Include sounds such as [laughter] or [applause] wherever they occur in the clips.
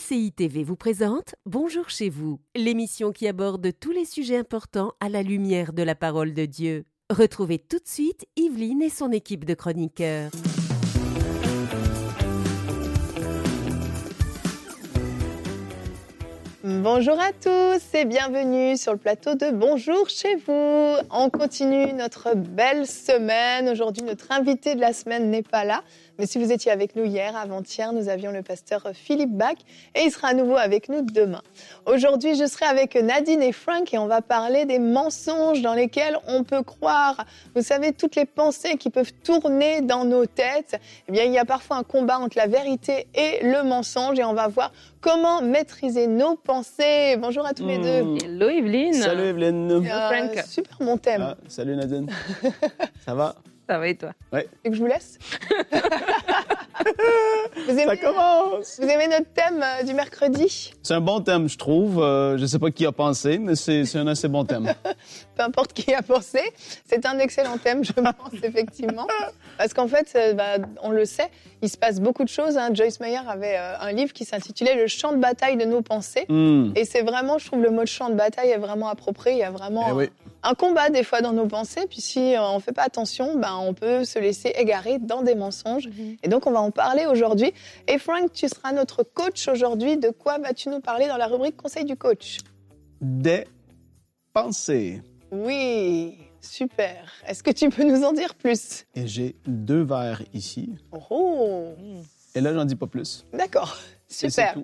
MCI TV vous présente Bonjour chez vous, l'émission qui aborde tous les sujets importants à la lumière de la parole de Dieu. Retrouvez tout de suite Yveline et son équipe de chroniqueurs. Bonjour à tous et bienvenue sur le plateau de Bonjour chez vous. On continue notre belle semaine. Aujourd'hui, notre invité de la semaine n'est pas là. Mais si vous étiez avec nous hier, avant-hier, nous avions le pasteur Philippe Bach et il sera à nouveau avec nous demain. Aujourd'hui, je serai avec Nadine et Frank et on va parler des mensonges dans lesquels on peut croire. Vous savez, toutes les pensées qui peuvent tourner dans nos têtes. Eh bien, il y a parfois un combat entre la vérité et le mensonge et on va voir comment maîtriser nos pensées. Bonjour à tous les deux. Hmm. Hello Evelyne. Salut Evelyne. Euh, Frank. super mon thème. Ah, salut Nadine. [laughs] Ça va? Ça va et toi? Et que je vous laisse [laughs] vous, aimez, Ça commence! vous aimez notre thème euh, du mercredi? C'est un bon thème, je trouve. Euh, je ne sais pas qui a pensé, mais c'est c'est un assez bon thème. [laughs] Peu importe qui a pensé, c'est un excellent thème, je pense, [laughs] effectivement. Parce qu'en fait, euh, bah, on le sait, il se passe beaucoup de choses. hein. Joyce Meyer avait euh, un livre qui s'intitulait Le champ de bataille de nos pensées. Hmm. Et c'est vraiment, je trouve, le mot de champ de bataille est vraiment approprié. Il y a vraiment Eh oui. Un combat des fois dans nos pensées. Puis si euh, on ne fait pas attention, ben, on peut se laisser égarer dans des mensonges. Et donc, on va en parler aujourd'hui. Et Frank, tu seras notre coach aujourd'hui. De quoi vas-tu nous parler dans la rubrique Conseil du coach? Des pensées. Oui, super. Est-ce que tu peux nous en dire plus? Et j'ai deux verres ici. Oh, Et là, j'en dis pas plus. d'accord. Super.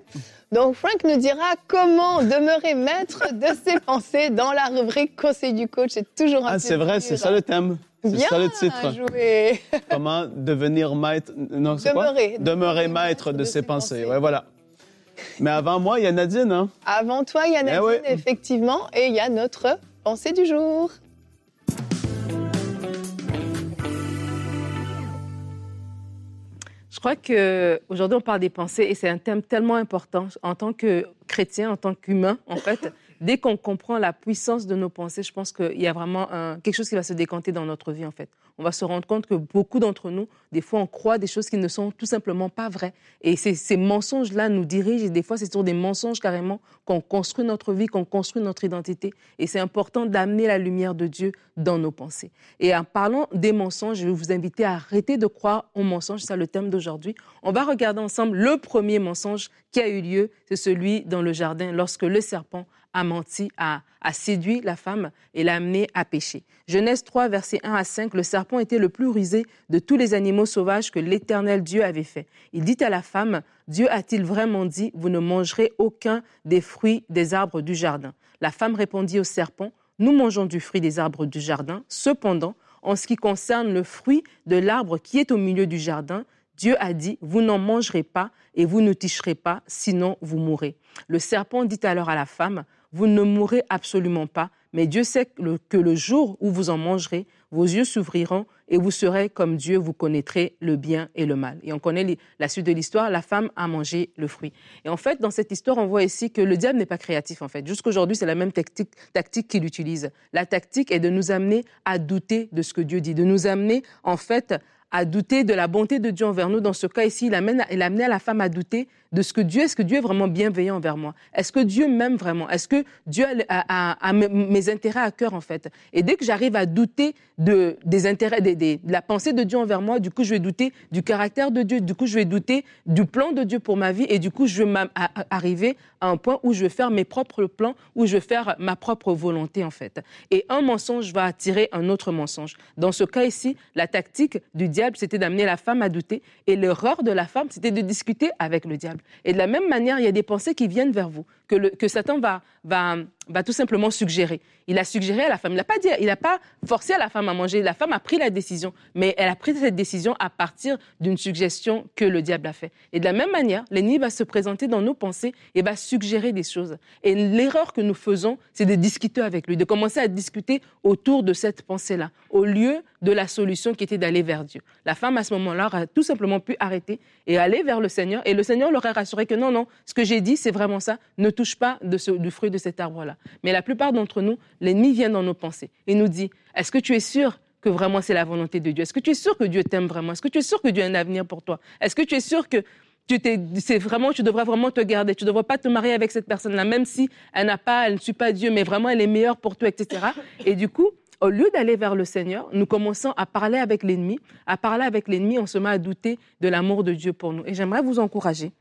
Donc, Frank nous dira comment demeurer maître de ses [laughs] pensées dans la rubrique Conseil du coach. C'est toujours un Ah, c'est vrai, c'est ça le thème. C'est ça le titre. joué. [laughs] Comment devenir maître. Non, c'est quoi? Demeurer. Demeurer maître de ses pensées. Ouais, voilà. Mais avant moi, il y a Nadine, hein? Avant toi, il y a Nadine, Eh oui. effectivement, et il y a notre pensée du jour. Je crois que aujourd'hui on parle des pensées et c'est un thème tellement important en tant que chrétien, en tant qu'humain, en fait. Dès qu'on comprend la puissance de nos pensées, je pense qu'il y a vraiment quelque chose qui va se décanter dans notre vie, en fait. On va se rendre compte que beaucoup d'entre nous, des fois, on croit des choses qui ne sont tout simplement pas vraies. Et ces, mensonges-là nous dirigent et des fois, c'est sur des mensonges carrément qu'on construit notre vie, qu'on construit notre identité. Et c'est important d'amener la lumière de Dieu dans nos pensées. Et en parlant des mensonges, je vais vous inviter à arrêter de croire aux mensonges. C'est le thème d'aujourd'hui. On va regarder ensemble le premier mensonge qui a eu lieu. C'est celui dans le jardin lorsque le serpent a menti, a, séduit la femme et l'a amenée à pécher. Genèse 3, versets 1 à 5, le serpent était le plus rusé de tous les animaux sauvages que l'Éternel Dieu avait fait. Il dit à la femme, Dieu a-t-il vraiment dit, vous ne mangerez aucun des fruits des arbres du jardin? La femme répondit au serpent, nous mangeons du fruit des arbres du jardin. Cependant, en ce qui concerne le fruit de l'arbre qui est au milieu du jardin, Dieu a dit, vous n'en mangerez pas et vous ne toucherez pas, sinon vous mourrez. Le serpent dit alors à la femme, vous ne mourrez absolument pas, mais Dieu sait que le, jour où vous en mangerez, vos yeux s'ouvriront et vous serez comme Dieu, vous connaîtrez le bien et le mal. Et on connaît la suite de l'histoire, la femme a mangé le fruit. Et en fait, dans cette histoire, on voit ici que le diable n'est pas créatif, en fait. Jusqu'aujourd'hui, c'est la même tactique, tactique qu'il utilise. La tactique est de nous amener à douter de ce que Dieu dit, de nous amener, en fait, à douter de la bonté de Dieu envers nous. Dans ce cas ici, il, amène, il a amené la femme à douter de ce que Dieu, est-ce que Dieu est vraiment bienveillant envers moi? Est-ce que Dieu m'aime vraiment? Est-ce que Dieu a, mes- intérêts à cœur, en fait? Et dès que j'arrive à douter de, des intérêts, des- de la pensée de Dieu envers moi, du coup, je vais douter du caractère de Dieu, du coup, je vais douter du plan de Dieu pour ma vie, et du coup, je vais arriver à un point où je vais faire mes propres plans, où je vais faire ma propre volonté, en fait. Et un mensonge va attirer un autre mensonge. Dans ce cas ici, la tactique du diable, c'était d'amener la femme à douter, et l'erreur de la femme, c'était de discuter avec le diable. Et de la même manière, il y a des pensées qui viennent vers vous, que, Satan va, tout simplement suggérer. Il a suggéré à la femme, il n'a pas dit, il n'a pas forcé à la femme à manger. La femme a pris la décision, mais elle a pris cette décision à partir d'une suggestion que le diable a fait. Et de la même manière, l'ennemi va se présenter dans nos pensées et va suggérer des choses. Et l'erreur que nous faisons, c'est de discuter avec lui, de commencer à discuter autour de cette pensée-là, au lieu de la solution qui était d'aller vers Dieu. La femme, à ce moment-là, aurait tout simplement pu arrêter et aller vers le Seigneur. Et le Seigneur l'aurait rassuré que non, non, ce que j'ai dit, c'est vraiment ça. Touche pas de du fruit de cet arbre-là. Mais la plupart d'entre nous, l'ennemi vient dans nos pensées et nous dit, est-ce que tu es sûr que vraiment c'est la volonté de Dieu? Est-ce que tu es sûr que Dieu t'aime vraiment? Est-ce que tu es sûr que Dieu a un avenir pour toi? Est-ce que tu es sûr que tu c'est vraiment, tu devrais vraiment te garder? Tu ne devrais pas te marier avec cette personne-là, même si elle n'a pas, elle ne suit pas Dieu, mais vraiment elle est meilleure pour toi, etc. Et du coup, au lieu d'aller vers le Seigneur, nous commençons à parler avec l'ennemi. À parler avec l'ennemi, on se met à douter de l'amour de Dieu pour nous. Et j'aimerais vous encourager.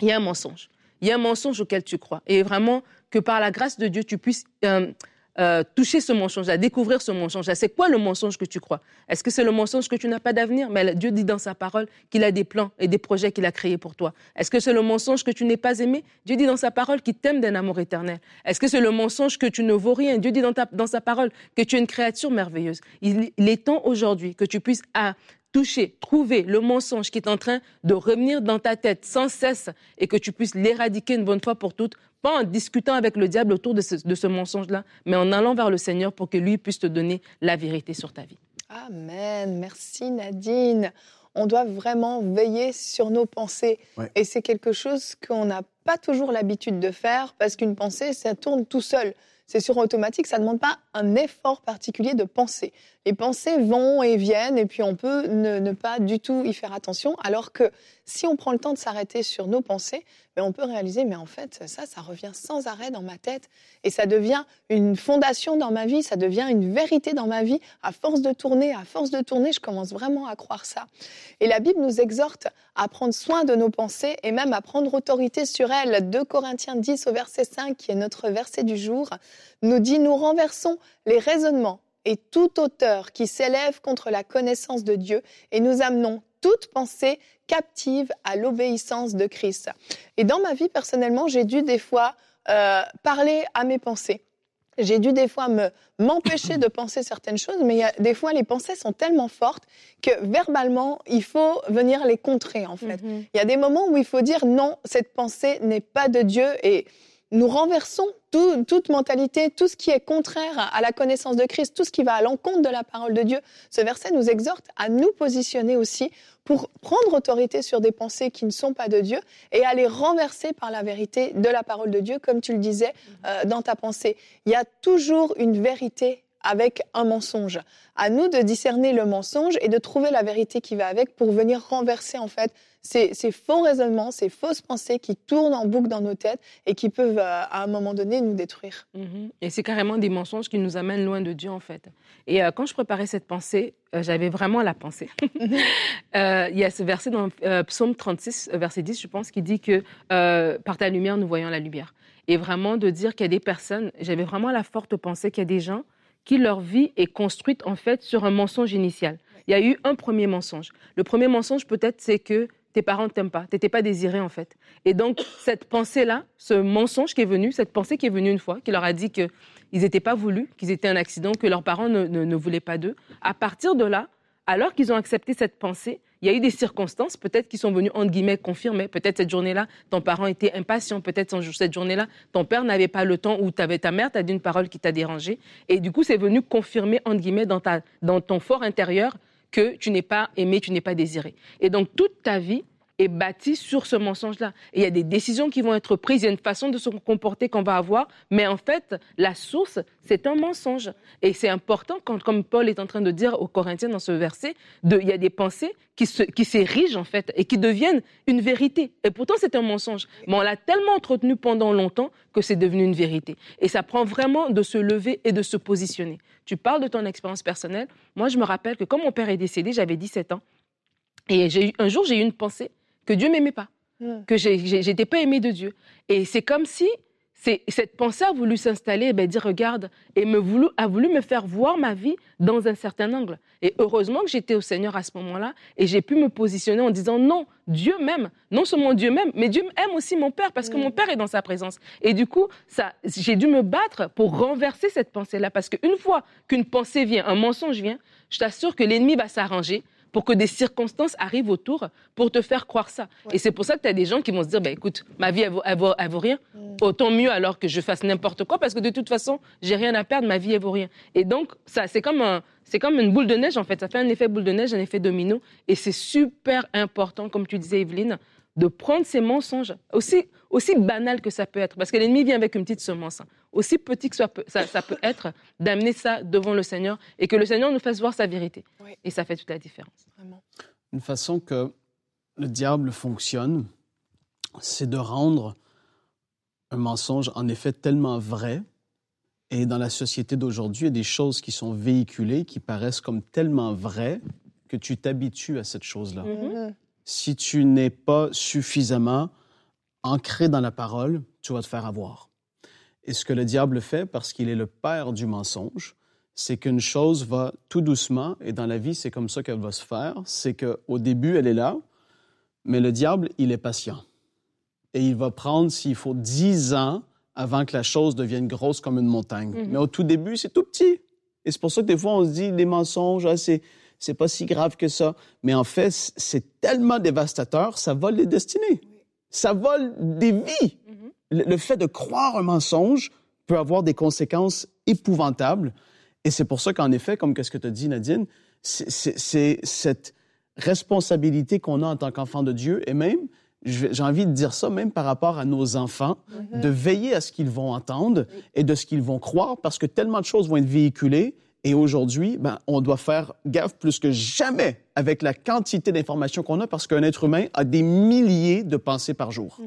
Il y a un mensonge. Il y a un mensonge auquel tu crois. Et vraiment, que par la grâce de Dieu, tu puisses euh, euh, toucher ce mensonge, à découvrir ce mensonge. C'est quoi le mensonge que tu crois? Est-ce que c'est le mensonge que tu n'as pas d'avenir? Mais Dieu dit dans sa parole qu'il a des plans et des projets qu'il a créés pour toi. Est-ce que c'est le mensonge que tu n'es pas aimé? Dieu dit dans sa parole qu'il t'aime d'un amour éternel. Est-ce que c'est le mensonge que tu ne vaux rien? Dieu dit dans, sa parole que tu es une créature merveilleuse. Il, est temps aujourd'hui que tu puisses toucher, trouver le mensonge qui est en train de revenir dans ta tête sans cesse et que tu puisses l'éradiquer une bonne fois pour toutes pas en discutant avec le diable autour de ce, mensonge-là, mais en allant vers le Seigneur pour que lui puisse te donner la vérité sur ta vie. Amen. Merci Nadine. On doit vraiment veiller sur nos pensées. Et c'est quelque chose qu'on n'a pas toujours l'habitude de faire parce qu'une pensée, ça tourne tout seul c'est sur automatique, ça ne demande pas un effort particulier de penser. Les pensées vont et viennent et puis on peut ne, pas du tout y faire attention, alors que si on prend le temps de s'arrêter sur nos pensées, mais ben, on peut réaliser, mais en fait, ça, ça revient sans arrêt dans ma tête et ça devient une fondation dans ma vie, ça devient une vérité dans ma vie. À force de tourner, à force de tourner, je commence vraiment à croire ça. Et la Bible nous exhorte à prendre soin de nos pensées et même à prendre autorité sur elles. 2 Corinthiens 10 au verset 5, qui est notre verset du jour, nous dit, nous renversons les raisonnements et toute auteur qui s'élève contre la connaissance de Dieu et nous amenons toute pensée captive à l'obéissance de Christ. Et dans ma vie, personnellement, j'ai dû des fois euh, parler à mes pensées. J'ai dû des fois me m'empêcher de penser certaines choses, mais y a, des fois les pensées sont tellement fortes que verbalement il faut venir les contrer en fait. Mm-hmm. Il y a des moments où il faut dire non, cette pensée n'est pas de Dieu et nous renversons toute mentalité, tout ce qui est contraire à la connaissance de Christ, tout ce qui va à l'encontre de la parole de Dieu. Ce verset nous exhorte à nous positionner aussi pour prendre autorité sur des pensées qui ne sont pas de Dieu et à les renverser par la vérité de la parole de Dieu, comme tu le disais euh, dans ta pensée. Il y a toujours une vérité avec un mensonge. À nous de discerner le mensonge et de trouver la vérité qui va avec pour venir renverser en fait ces, faux raisonnements, ces fausses pensées qui tournent en boucle dans nos têtes et qui peuvent euh, à un moment donné nous détruire. Mhm. Et c'est carrément des mensonges qui nous amènent loin de Dieu en fait. Et euh, quand je préparais cette pensée, euh, j'avais vraiment la pensée. [laughs] Il y a ce verset dans Psaume 36, verset 10, je pense, qui dit que par ta lumière, nous voyons la lumière. Et vraiment de dire qu'il y a des personnes, j'avais vraiment la forte pensée qu'il y a des gens qui leur vie est construite en fait sur un mensonge initial. Il y a eu un premier mensonge. Le premier mensonge peut-être c'est que tes parents ne t'aiment pas, tu n'étais pas désiré en fait. Et donc cette pensée-là, ce mensonge qui est venu, cette pensée qui est venue une fois, qui leur a dit qu'ils n'étaient pas voulus, qu'ils étaient un accident, que leurs parents ne, ne voulaient pas d'eux, à partir de là, alors qu'ils ont accepté cette pensée, il y a eu des circonstances, peut-être qui sont venues, entre guillemets, confirmer. Peut-être cette journée-là, ton parent était impatient. Peut-être cette journée-là, ton père n'avait pas le temps ou avais, ta mère t'a dit une parole qui t'a dérangé. Et du coup, c'est venu confirmer, entre guillemets, dans, ta, dans ton fort intérieur que tu n'es pas aimé, tu n'es pas désiré. Et donc, toute ta vie, est bâti sur ce mensonge-là. Il y a des décisions qui vont être prises, il y a une façon de se comporter qu'on va avoir, mais en fait, la source, c'est un mensonge. Et c'est important, comme Paul est en train de dire aux Corinthiens dans ce verset, il y a des pensées qui, s'érigent en fait et qui deviennent une vérité. Et pourtant, c'est un mensonge. Mais on l'a tellement entretenu pendant longtemps que c'est devenu une vérité. Et ça prend vraiment de se lever et de se positionner. Tu parles de ton expérience personnelle. Moi, je me rappelle que quand mon père est décédé, j'avais 17 ans. Et un jour, j'ai eu une pensée que Dieu m'aimait pas, hmm. que j'étais pas aimée de Dieu. Et c'est comme si cette pensée a voulu s'installer et ben, dire regarde et me voulu, a voulu me faire voir ma vie dans un certain angle. Et heureusement que j'étais au Seigneur à ce moment-là et j'ai pu me positionner en disant non, Dieu m'aime, non seulement Dieu m'aime, mais Dieu aime aussi mon père parce que hmm. mon père est dans sa présence. Et du coup, ça, j'ai dû me battre pour renverser cette pensée-là parce qu'une fois qu'une pensée vient, un mensonge vient, je t'assure que l'ennemi va s'arranger pour que des circonstances arrivent autour pour te faire croire ça. Et c'est pour ça que tu as des gens qui vont se dire, bah, écoute, ma vie, elle vaut, vaut, rien. Mm. Autant mieux alors que je fasse n'importe quoi parce que de toute façon, j'ai rien à perdre, ma vie, elle vaut rien. Et donc, ça, c'est comme un, c'est comme une boule de neige, en fait. Ça fait un effet boule de neige, un effet domino. Et c'est super important, comme tu disais, Evelyne, de prendre ces mensonges, aussi, aussi banal que ça peut être, parce que l'ennemi vient avec une petite semence, hein. aussi petit que ça, ça, peut être, d'amener ça devant le Seigneur et que le Seigneur nous fasse voir sa vérité. Et ça fait toute la différence. Une façon que le diable fonctionne, c'est de rendre un mensonge en effet tellement vrai. Et dans la société d'aujourd'hui, il y a des choses qui sont véhiculées qui paraissent comme tellement vraies que tu t'habitues à cette chose-là. Mhm. Si tu n'es pas suffisamment ancré dans la parole, tu vas te faire avoir. Et ce que le diable fait, parce qu'il est le père du mensonge, c'est qu'une chose va tout doucement, et dans la vie, c'est comme ça qu'elle va se faire, c'est qu'au début, elle est là, mais le diable, il est patient. Et il va prendre, s'il faut, dix ans avant que la chose devienne grosse comme une montagne. Mhm. Mais au tout début, c'est tout petit. Et c'est pour ça que des fois, on se dit, les mensonges, ah, c'est, c'est pas si grave que ça. Mais en fait, c'est tellement dévastateur, ça vole les destinées. Ça vole des vies. Mhm. Le, le fait de croire un mensonge peut avoir des conséquences épouvantables. Et c'est pour ça qu'en effet, comme qu'est-ce que tu as dit, Nadine, c'est- cette responsabilité qu'on a en tant qu'enfant de Dieu et même, j'ai envie de dire ça même par rapport à nos enfants, de veiller à ce qu'ils vont entendre et de ce qu'ils vont croire parce que tellement de choses vont être véhiculées et aujourd'hui, ben, on doit faire gaffe plus que jamais avec la quantité d'informations qu'on a parce qu'un être humain a des milliers de pensées par jour.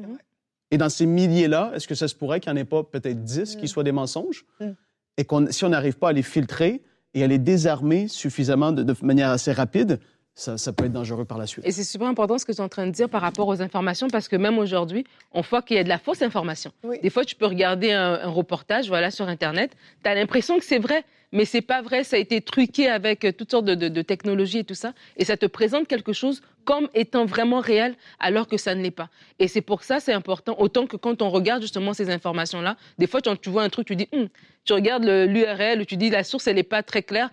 Et dans ces milliers-là, est-ce que ça se pourrait qu'il n'y en ait pas peut-être 10 qui soient des mensonges? Mm. Et qu'on, si on n'arrive pas à les filtrer et à les désarmer suffisamment de, de manière assez rapide, ça, ça peut être dangereux par la suite. Et c'est super important ce que tu es en train de dire par rapport aux informations, parce que même aujourd'hui, on voit qu'il y a de la fausse information. Oui. Des fois, tu peux regarder un, un reportage voilà, sur Internet, tu as l'impression que c'est vrai, mais c'est pas vrai, ça a été truqué avec euh, toutes sortes de, de- de technologies et tout ça, et ça te présente quelque chose comme étant vraiment réel, alors que ça ne l'est pas. Et c'est pour ça, c'est important, autant que quand on regarde justement ces informations-là, des fois, quand tu vois un truc, tu dis, Hum, tu regardes l'URL, tu dis, la source, elle n'est pas très claire,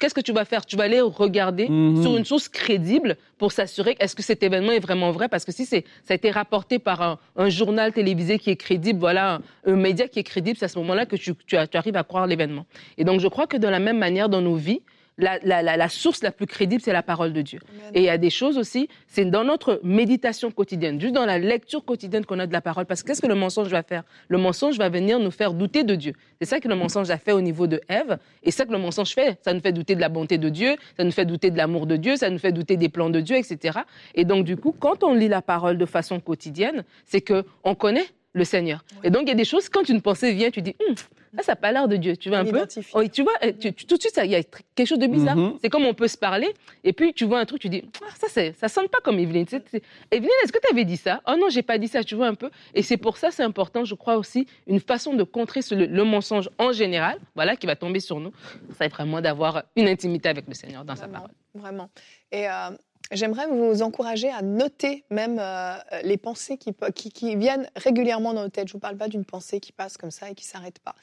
qu'est-ce que tu vas faire? Tu vas aller regarder Mhm. sur une source crédible pour s'assurer est-ce que cet événement est vraiment vrai? Parce que si c'est ça a été rapporté par un, un journal télévisé qui est crédible voilà un, un média qui est crédible c'est à ce moment-là que tu, tu, tu arrives à croire l'événement et donc je crois que de la même manière dans nos vies la, la, la, la source la plus crédible, c'est la parole de Dieu. Et il y a des choses aussi, c'est dans notre méditation quotidienne, juste dans la lecture quotidienne qu'on a de la parole. Parce que qu'est-ce que le mensonge va faire? Le mensonge va venir nous faire douter de Dieu. C'est ça que le mensonge a fait au niveau de Ève. Et c'est ça que le mensonge fait. Ça nous fait douter de la bonté de Dieu, ça nous fait douter de l'amour de Dieu, ça nous fait douter des plans de Dieu, etc. Et donc, du coup, quand on lit la parole de façon quotidienne, c'est que on connaît le Seigneur. Et donc, il y a des choses, quand une pensée vient, tu dis, Hum, là, ça n'a pas l'air de Dieu. Tu vois On un peu. Oh, tu vois, euh, tu- tu- tout de suite, il y a quelque chose de bizarre. Mhm. C'est comme on peut se parler, et puis tu vois un truc, tu dis, ah, ça, ça sonne pas comme Evelyne. C'est- c'est- Evelyne, est-ce que tu avais dit ça? Oh non, j'ai pas dit ça, tu vois un peu. Et c'est pour ça, c'est important, je crois aussi, une façon de contrer ce- le, le mensonge en général, voilà, qui va tomber sur nous. Ça est vraiment d'avoir une intimité avec le Seigneur dans sa parole. vraiment. Et euh, j'aimerais vous encourager à noter même euh, les pensées qui, pe- qui, qui viennent régulièrement dans nos têtes. Je ne vous parle pas d'une pensée qui passe comme ça et qui s'arrête pas.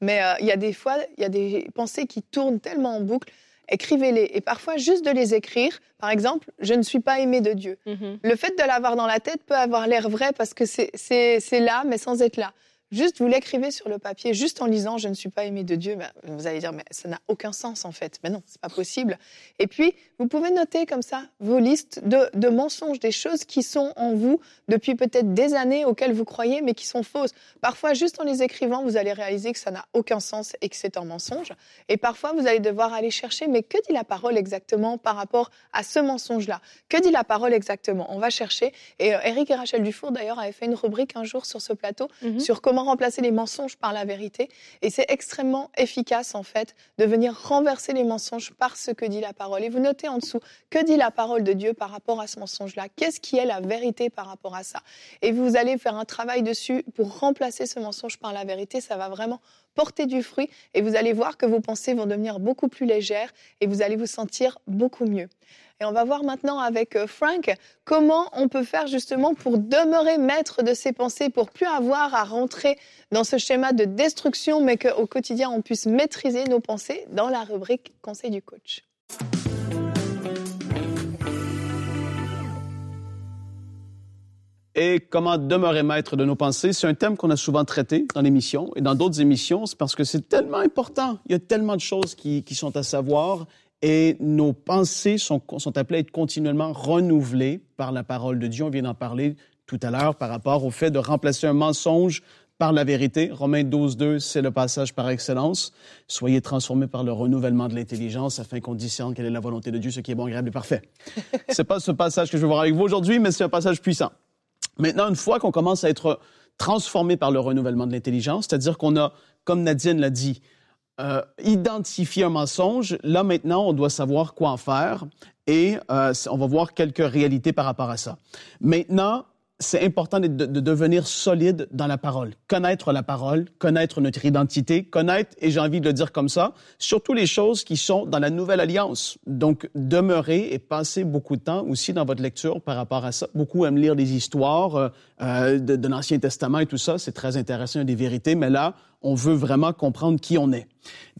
Mais euh, il y a des fois, il y a des pensées qui tournent tellement en boucle. Écrivez-les. Et parfois, juste de les écrire, par exemple, je ne suis pas aimé de Dieu. Mhm. Le fait de l'avoir dans la tête peut avoir l'air vrai parce que c'est là, mais sans être là. Juste, vous l'écrivez sur le papier, juste en lisant Je ne suis pas aimé de Dieu. Ben, vous allez dire Mais ça n'a aucun sens en fait. Mais non, c'est pas possible. Et puis, vous pouvez noter comme ça vos listes de, de mensonges, des choses qui sont en vous depuis peut-être des années auxquelles vous croyez, mais qui sont fausses. Parfois, juste en les écrivant, vous allez réaliser que ça n'a aucun sens et que c'est un mensonge. Et parfois, vous allez devoir aller chercher Mais que dit la parole exactement par rapport à ce mensonge-là? Que dit la parole exactement? On va chercher. Et euh, Eric et Rachel Dufour, d'ailleurs, avaient fait une rubrique un jour sur ce plateau Mhm. sur comment remplacer les mensonges par la vérité. Et c'est extrêmement efficace, en fait, de venir renverser les mensonges par ce que dit la parole. Et vous notez en dessous, que dit la parole de Dieu par rapport à ce mensonge-là? Qu'est-ce qui est la vérité par rapport à ça? Et vous allez faire un travail dessus pour remplacer ce mensonge par la vérité. Ça va vraiment porter du fruit et vous allez voir que vos pensées vont devenir beaucoup plus légères et vous allez vous sentir beaucoup mieux. Et on va voir maintenant avec euh, Frank comment on peut faire justement pour demeurer maître de ses pensées, pour plus avoir à rentrer dans ce schéma de destruction, mais qu'au quotidien on puisse maîtriser nos pensées dans la rubrique Conseil du coach. Et comment demeurer maître de nos pensées, c'est un thème qu'on a souvent traité dans l'émission et dans d'autres émissions, c'est parce que c'est tellement important. Il y a tellement de choses qui, qui sont à savoir et nos pensées sont, sont appelées à être continuellement renouvelées par la parole de Dieu. On vient d'en parler tout à l'heure par rapport au fait de remplacer un mensonge par la vérité. Romains 12, 2, c'est le passage par excellence. Soyez transformés par le renouvellement de l'intelligence afin qu'on discerne quelle est la volonté de Dieu, ce qui est bon, agréable et parfait. [laughs] c'est pas ce passage que je vais voir avec vous aujourd'hui, mais c'est un passage puissant. Maintenant, une fois qu'on commence à être transformé par le renouvellement de l'intelligence, c'est-à-dire qu'on a, comme Nadine l'a dit, euh, identifié un mensonge, là maintenant, on doit savoir quoi en faire et euh, on va voir quelques réalités par rapport à ça. Maintenant, c'est important de, de, devenir solide dans la parole, connaître la parole, connaître notre identité, connaître, et j'ai envie de le dire comme ça, surtout les choses qui sont dans la nouvelle alliance. Donc, demeurer et passer beaucoup de temps aussi dans votre lecture par rapport à ça. Beaucoup aiment lire des histoires euh, euh de, de l'Ancien Testament et tout ça, c'est très intéressant, des vérités, mais là, on veut vraiment comprendre qui on est.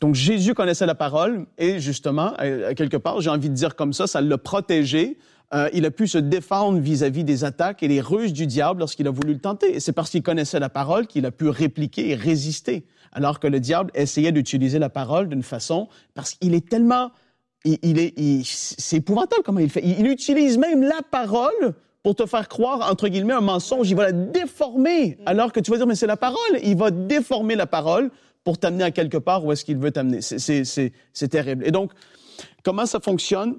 Donc, Jésus connaissait la parole et justement, quelque part, j'ai envie de dire comme ça, ça l'a protégé euh, il a pu se défendre vis-à-vis des attaques et les ruses du diable lorsqu'il a voulu le tenter. Et c'est parce qu'il connaissait la parole qu'il a pu répliquer et résister, alors que le diable essayait d'utiliser la parole d'une façon parce qu'il est tellement, il, est, c'est épouvantable comment il fait. Il, utilise même la parole pour te faire croire, entre guillemets, un mensonge. Il va la déformer, alors que tu vas dire, mais c'est la parole. Il va déformer la parole pour t'amener à quelque part où est-ce qu'il veut t'amener. C'est terrible. Et donc, comment ça fonctionne?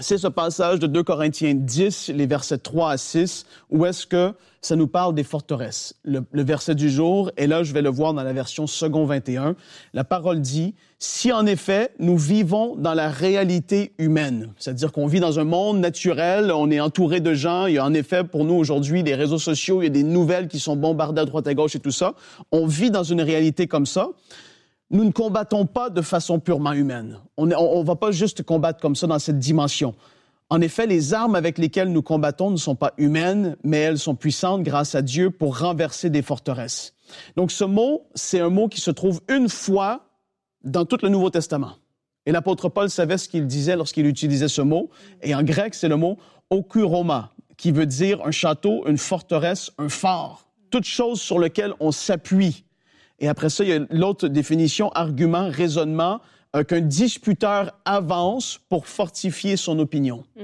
C'est ce passage de 2 Corinthiens 10, les versets 3 à 6, où est-ce que ça nous parle des forteresses. Le, verset du jour, et là je vais le voir dans la version second 21, la parole dit, si en effet nous vivons dans la réalité humaine, c'est-à-dire qu'on vit dans un monde naturel, on est entouré de gens, il y a en effet pour nous aujourd'hui des réseaux sociaux, il y a des nouvelles qui sont bombardées à droite à gauche et tout ça, on vit dans une réalité comme ça, nous ne combattons pas de façon purement humaine. On ne va pas juste combattre comme ça dans cette dimension. En effet, les armes avec lesquelles nous combattons ne sont pas humaines, mais elles sont puissantes grâce à Dieu pour renverser des forteresses. Donc ce mot, c'est un mot qui se trouve une fois dans tout le Nouveau Testament. Et l'apôtre Paul savait ce qu'il disait lorsqu'il utilisait ce mot. Et en grec, c'est le mot okuroma, qui veut dire un château, une forteresse, un phare. Toute chose sur laquelle on s'appuie et après ça, il y a l'autre définition, argument, raisonnement, euh, qu'un disputeur avance pour fortifier son opinion. Mm.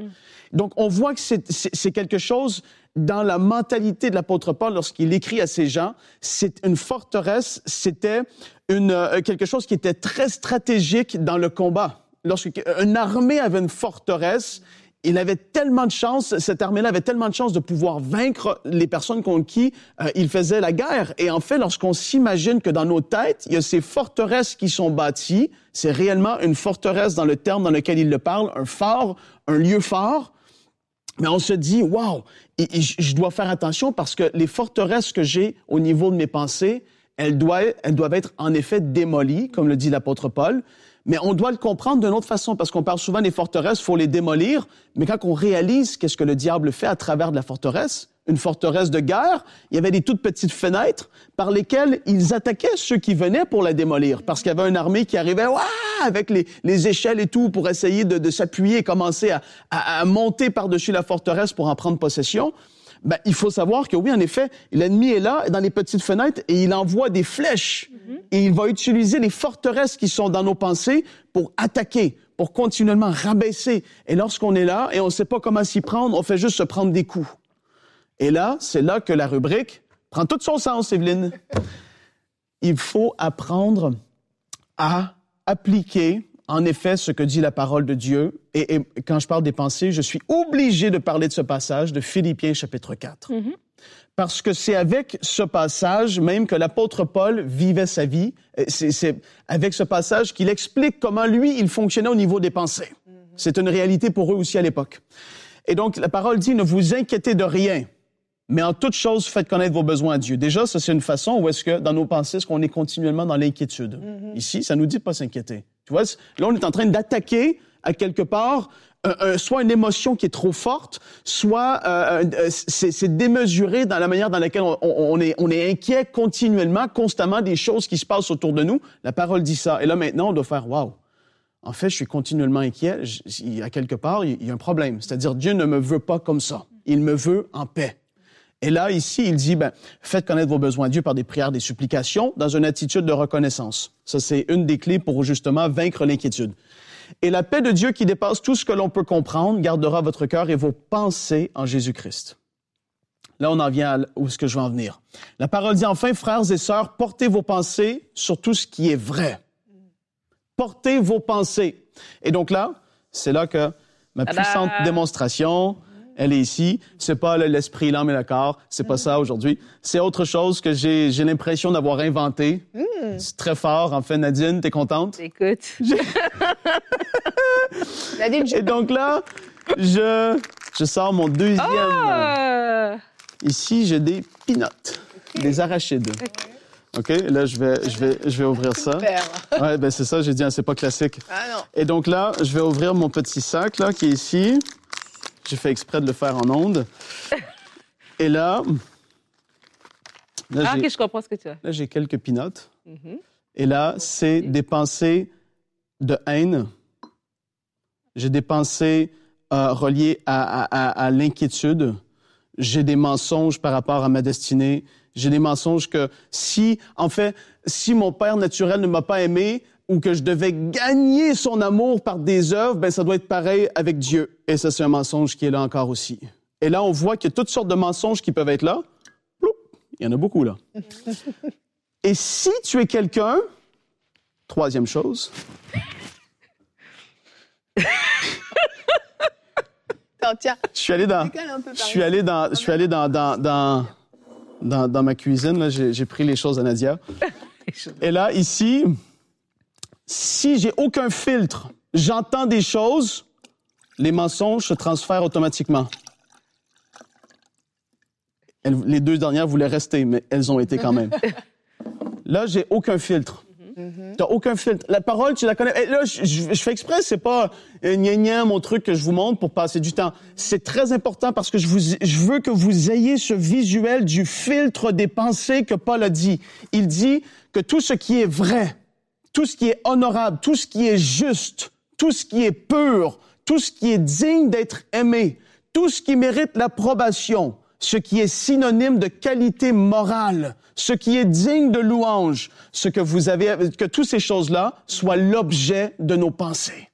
Donc, on voit que c'est quelque chose dans la mentalité de l'apôtre Paul lorsqu'il écrit à ces gens. C'est une forteresse, c'était une, euh, quelque chose qui était très stratégique dans le combat. Lorsqu'une armée avait une forteresse, il avait tellement de chance, cette armée-là avait tellement de chance de pouvoir vaincre les personnes contre qui euh, il faisait la guerre. Et en fait, lorsqu'on s'imagine que dans nos têtes, il y a ces forteresses qui sont bâties, c'est réellement une forteresse dans le terme dans lequel il le parle, un fort, un lieu fort. Mais on se dit, waouh, je dois faire attention parce que les forteresses que j'ai au niveau de mes pensées, elles doivent, elles doivent être en effet démolies, comme le dit l'apôtre Paul. Mais on doit le comprendre d'une autre façon, parce qu'on parle souvent des forteresses, faut les démolir. Mais quand on réalise qu'est-ce que le diable fait à travers de la forteresse, une forteresse de guerre, il y avait des toutes petites fenêtres par lesquelles ils attaquaient ceux qui venaient pour la démolir, parce qu'il y avait une armée qui arrivait avec les, les, échelles et tout pour essayer de, s'appuyer et commencer à monter par-dessus la forteresse pour en prendre possession ben, il faut savoir que oui, en effet, l'ennemi est là, dans les petites fenêtres, et il envoie des flèches. Mhm. Et il va utiliser les forteresses qui sont dans nos pensées pour attaquer, pour continuellement rabaisser. Et lorsqu'on est là et on ne sait pas comment s'y prendre, on fait juste se prendre des coups. Et là, c'est là que la rubrique prend tout son sens, Evelyne. Il faut apprendre à appliquer en effet ce que dit la parole de Dieu. Et, quand je parle des pensées, je suis obligé de parler de ce passage de Philippiens chapitre 4. Mm-hmm. Parce que c'est avec ce passage même que l'apôtre Paul vivait sa vie. C'est avec ce passage qu'il explique comment lui, il fonctionnait au niveau des pensées. Mm-hmm. C'est une réalité pour eux aussi à l'époque. Et donc, la parole dit, ne vous inquiétez de rien, mais en toute chose, faites connaître vos besoins à Dieu. Déjà, ça, c'est une façon où est-ce que, dans nos pensées, est-ce qu'on est continuellement dans l'inquiétude? Mm-hmm. Ici, ça nous dit de pas s'inquiéter. Tu vois, là, on est en train d'attaquer à quelque part soit une émotion qui est trop forte, soit euh, euh c'est démesuré dans la manière dans laquelle on, est, on est inquiet continuellement, constamment des choses qui se passent autour de nous. La parole dit ça. Et là, maintenant, on doit faire wow. En fait, je suis continuellement inquiet. il y a quelque part, il y a un problème. C'est-à-dire, Dieu ne me veut pas comme ça. Il me veut en paix. Et là, ici, il dit, ben, faites connaître vos besoins à Dieu par des prières, des supplications, dans une attitude de reconnaissance. Ça, c'est une des clés pour justement vaincre l'inquiétude. Et la paix de Dieu qui dépasse tout ce que l'on peut comprendre gardera votre cœur et vos pensées en Jésus-Christ. Là, on en vient à où est-ce que je veux en venir? La parole dit enfin, frères et sœurs, portez vos pensées sur tout ce qui est vrai. Portez vos pensées. Et donc là, c'est là que ma puissante démonstration, elle est ici. C'est pas le- l'esprit, l'âme et le corps. C'est pas ça aujourd'hui. C'est autre chose que j'ai, j'ai l'impression d'avoir inventé. C'est très fort. En fait, Nadine, t'es contente? Écoute. [laughs] Nadine, je- Et donc là, je, je sors mon deuxième. Ah! Ici, j'ai des peanuts, des arachides. OK, là, je vais, je vais, je vais ouvrir ça. Super. Ouais, ben c'est ça, j'ai dit, hein, c'est pas classique. Ah non. Et donc là, je vais ouvrir mon petit sac, là, qui est ici. J'ai fait exprès de le faire en onde. Et là, là, Ah, j'ai, ok, je comprends ce que tu as. là, j'ai quelques peanuts. Mhm. Et là, c'est des pensées de haine. J'ai des pensées euh, reliées à, à- à- à l'inquiétude. J'ai des mensonges par rapport à ma destinée. J'ai des mensonges que si, en fait, si mon père naturel ne m'a pas aimé ou que je devais gagner son amour par des œuvres, ben ça doit être pareil avec Dieu. Et ça, c'est un mensonge qui est là encore aussi. Et là, on voit qu'il y a toutes sortes de mensonges qui peuvent être là. Ploup! Il y en a beaucoup là. [laughs] Et si tu es quelqu'un, troisième chose, [laughs] Attends, tiens, je suis allé dans, je suis allé dans, je suis allé dans, dans, dans, dans, dans ma cuisine, là, j'ai pris les choses à Nadia. [laughs] Et là, ici, si j'ai aucun filtre, j'entends des choses, les mensonges se transfèrent automatiquement. Elles- les deux dernières voulaient rester, mais elles ont été quand même. [laughs] Là, j'ai aucun filtre. T'as aucun filtre. La parole, tu la connais. Et là, je, je- je fais exprès, c'est pas euh, gna gna, mon truc que je vous montre pour passer du temps. C'est très important parce que je, vous, je veux que vous ayez ce visuel du filtre des pensées que Paul a dit. Il dit que tout ce qui est vrai, tout ce qui est honorable, tout ce qui est juste, tout ce qui est pur, tout ce qui est digne d'être aimé, tout ce qui mérite l'approbation, ce qui est synonyme de qualité morale, ce qui est digne de louange, ce que vous avez, que toutes ces choses-là soient l'objet de nos pensées.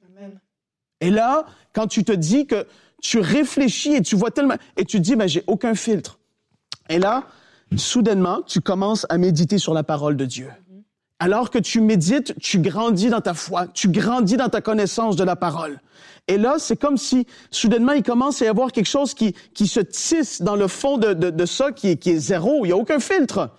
Et là, quand tu te dis que tu réfléchis et tu vois tellement, et tu te dis, ben, j'ai aucun filtre. Et là, soudainement, tu commences à méditer sur la parole de Dieu. Alors que tu médites, tu grandis dans ta foi, tu grandis dans ta connaissance de la parole. Et là, c'est comme si soudainement, il commence à y avoir quelque chose qui, qui se tisse dans le fond de, de, de ça qui est, qui est zéro. Il n'y a aucun filtre.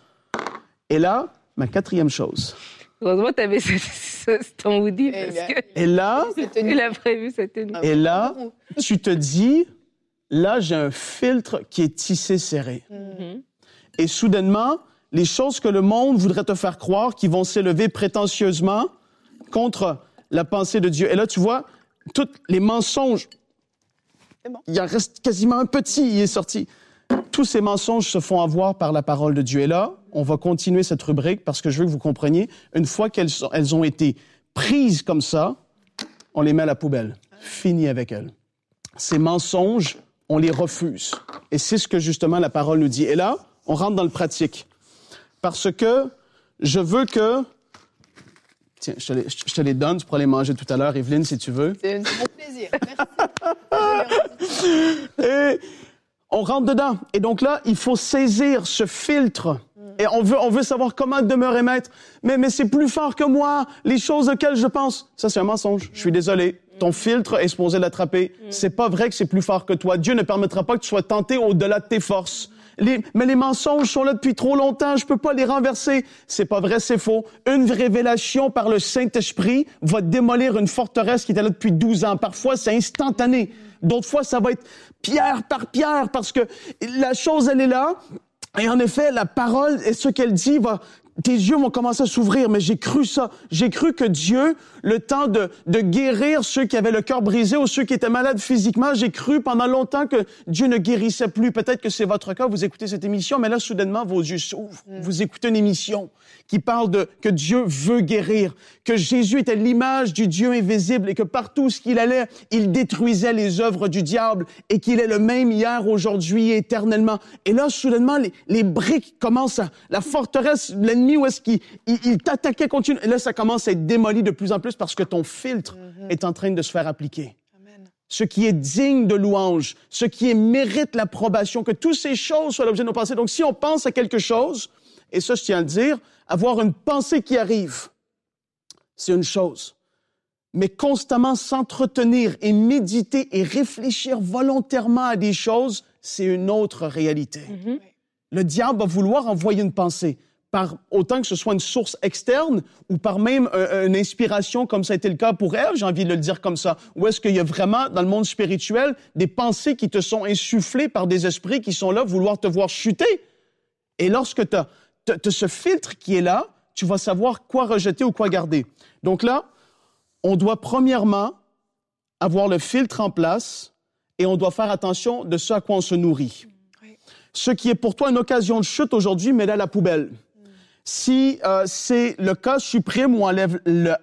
Et là, ma quatrième chose. Heureusement, tu avais ce, ce- ton Woody Eh parce bien. que Et là, [laughs] C'est tenu. il a prévu cette tenue. et là, tu te dis, là, j'ai un filtre qui est tissé serré. Mhm. Et soudainement, les choses que le monde voudrait te faire croire qui vont s'élever prétentieusement contre la pensée de Dieu. Et là, tu vois, tous les mensonges, il en reste quasiment un petit, il est sorti. Tous ces mensonges se font avoir par la parole de Dieu. Et là, on va continuer cette rubrique parce que je veux que vous compreniez, une fois qu'elles elles ont été prises comme ça, on les met à la poubelle. Fini avec elles. Ces mensonges, on les refuse. Et c'est ce que justement la parole nous dit. Et là, on rentre dans le pratique. Parce que je veux que... Tiens, je te les, je te les donne, tu pourras les manger tout à l'heure, Evelyne, si tu veux. C'est c'est mon plaisir. Merci. Et on rentre dedans. Et donc là, il faut saisir ce filtre. Et on veut, on veut savoir comment demeurer maître. Mais, mais c'est plus fort que moi, les choses auxquelles je pense. Ça, c'est un mensonge. Je suis désolé. Ton filtre est supposé l'attraper. C'est pas vrai que c'est plus fort que toi. Dieu ne permettra pas que tu sois tenté au-delà de tes forces. Mais les mensonges sont là depuis trop longtemps. Je peux pas les renverser. C'est pas vrai, c'est faux. Une révélation par le Saint-Esprit va démolir une forteresse qui était là depuis 12 ans. Parfois, c'est instantané. D'autres fois, ça va être pierre par pierre parce que la chose, elle est là. Et en effet, la parole et ce qu'elle dit va, tes yeux vont commencer à s'ouvrir. Mais j'ai cru ça. J'ai cru que Dieu, le temps de, de guérir ceux qui avaient le cœur brisé ou ceux qui étaient malades physiquement, j'ai cru pendant longtemps que Dieu ne guérissait plus. Peut-être que c'est votre cas, vous écoutez cette émission, mais là, soudainement, vos yeux s'ouvrent. Vous écoutez une émission qui parle de que Dieu veut guérir, que Jésus était l'image du Dieu invisible et que partout où il allait, il détruisait les œuvres du diable et qu'il est le même hier, aujourd'hui et éternellement. Et là, soudainement, les, les briques commencent à... La forteresse, l'ennemi, où est-ce qu'il il, il t'attaquait continuellement. Là, ça commence à être démoli de plus en plus parce que ton filtre est en train de se faire appliquer. Amen. ce qui est digne de louange, ce qui mérite l'approbation, que toutes ces choses soient l'objet de nos pensées. Donc, si on pense à quelque chose, et ça, je tiens à le dire, avoir une pensée qui arrive, c'est une chose. Mais constamment s'entretenir et méditer et réfléchir volontairement à des choses, c'est une autre réalité. Mhm. Le diable va vouloir envoyer une pensée par autant que ce soit une source externe ou par même euh, une inspiration comme ça a été le cas pour elle, j'ai envie de le dire comme ça. Ou est-ce qu'il y a vraiment dans le monde spirituel des pensées qui te sont insufflées par des esprits qui sont là vouloir te voir chuter? Et lorsque tu as, ce filtre qui est là, tu vas savoir quoi rejeter ou quoi garder. Donc là, on doit premièrement avoir le filtre en place et on doit faire attention de ce à quoi on se nourrit. Ce qui est pour toi une occasion de chute aujourd'hui, mets-le à la poubelle si euh, c'est le cas suprême où on enlève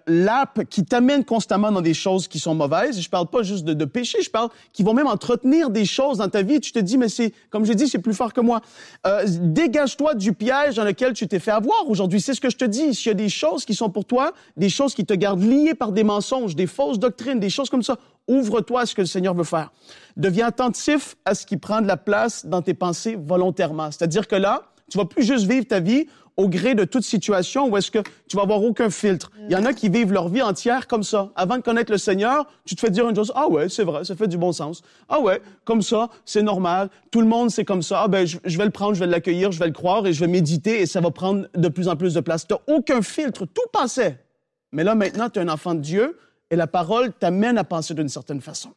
l'app qui t'amène constamment dans des choses qui sont mauvaises, je parle pas juste de, de, péché, je parle qui vont même entretenir des choses dans ta vie. Tu te dis, mais c'est, comme je dis, c'est plus fort que moi. Euh, dégage-toi du piège dans lequel tu t'es fait avoir aujourd'hui. C'est ce que je te dis. S'il y a des choses qui sont pour toi, des choses qui te gardent lié par des mensonges, des fausses doctrines, des choses comme ça, ouvre-toi à ce que le Seigneur veut faire. Deviens attentif à ce qui prend de la place dans tes pensées volontairement. C'est-à-dire que là, tu vas plus juste vivre ta vie au gré de toute situation où est-ce que tu vas avoir aucun filtre. Il y en a qui vivent leur vie entière comme ça. Avant de connaître le Seigneur, tu te fais dire une chose, ah ouais, c'est vrai, ça fait du bon sens. Ah ouais, comme ça, c'est normal. Tout le monde, c'est comme ça. Ah ben, je, vais le prendre, je vais l'accueillir, je vais le croire et je vais méditer et ça va prendre de plus en plus de place. Tu aucun filtre, tout passait. Mais là, maintenant, tu es un enfant de Dieu et la parole t'amène à penser d'une certaine façon.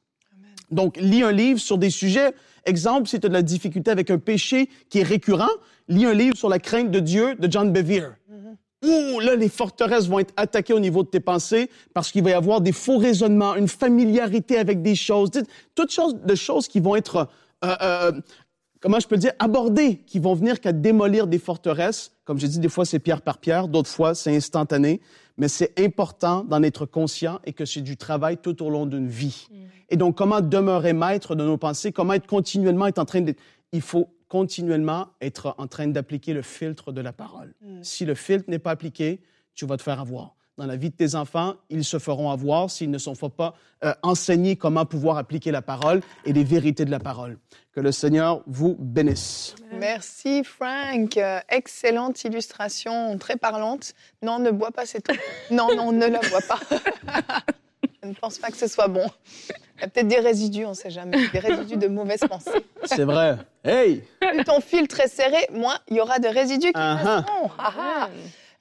Donc, lis un livre sur des sujets. Exemple, si tu as de la difficulté avec un péché qui est récurrent, lis un livre sur la crainte de Dieu de John Bevere. Ouh, là, les forteresses vont être attaquées au niveau de tes pensées parce qu'il va y avoir des faux raisonnements, une familiarité avec des choses, toutes sortes de choses qui vont être, euh, euh, comment je peux dire, abordées, qui vont venir qu'à démolir des forteresses. Comme j'ai dit, des fois, c'est pierre par pierre, d'autres fois, c'est instantané mais c'est important d'en être conscient et que c'est du travail tout au long d'une vie. Mm. Et donc, comment demeurer maître de nos pensées, comment être continuellement être en train de... Il faut continuellement être en train d'appliquer le filtre de la parole. Mm. Si le filtre n'est pas appliqué, tu vas te faire avoir dans la vie de tes enfants, ils se feront avoir s'ils ne sont pas euh, enseignés comment pouvoir appliquer la parole et les vérités de la parole. Que le Seigneur vous bénisse. Merci Frank. Euh, excellente illustration, très parlante. Non, ne bois pas cette eau. Non, non, ne la bois pas. [laughs] Je ne pense pas que ce soit bon. Il y a peut-être des résidus, on ne sait jamais. Des résidus de mauvaises pensées. C'est vrai. Hey! Plus ton filtre est serré, moins il y aura de résidus qui uh -huh.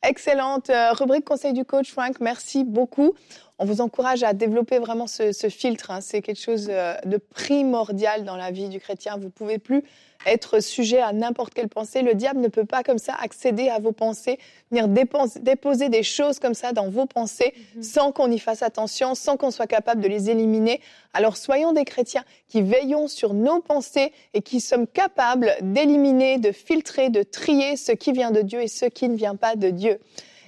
Excellente euh, rubrique conseil du coach, Frank. Merci beaucoup. On vous encourage à développer vraiment ce, filtre. Hein. C'est quelque chose euh, de primordial dans la vie du chrétien. Vous pouvez plus être sujet à n'importe quelle pensée. Le diable ne peut pas comme ça accéder à vos pensées, venir déposer des choses comme ça dans vos pensées mhm. sans qu'on y fasse attention, sans qu'on soit capable de les éliminer. Alors soyons des chrétiens qui veillons sur nos pensées et qui sommes capables d'éliminer, de filtrer, de trier ce qui vient de Dieu et ce qui ne vient pas de Dieu.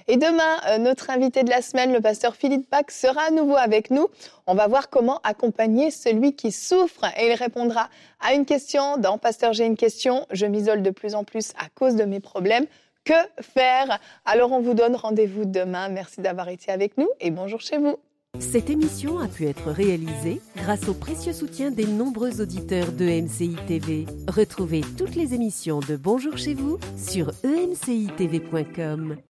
Et demain, euh, notre invité de la semaine, le pasteur Philippe Bach, sera à nouveau avec nous. On va voir comment accompagner celui qui souffre et il répondra à une question dans Pasteur, j'ai une question. Je m'isole de plus en plus à cause de mes problèmes. Que faire? Alors on vous donne rendez-vous demain. Merci d'avoir été avec nous et bonjour chez vous. Cette émission a pu être réalisée grâce au précieux soutien des nombreux auditeurs de MCI TV. Retrouvez toutes les émissions de Bonjour chez vous sur emcitv.com.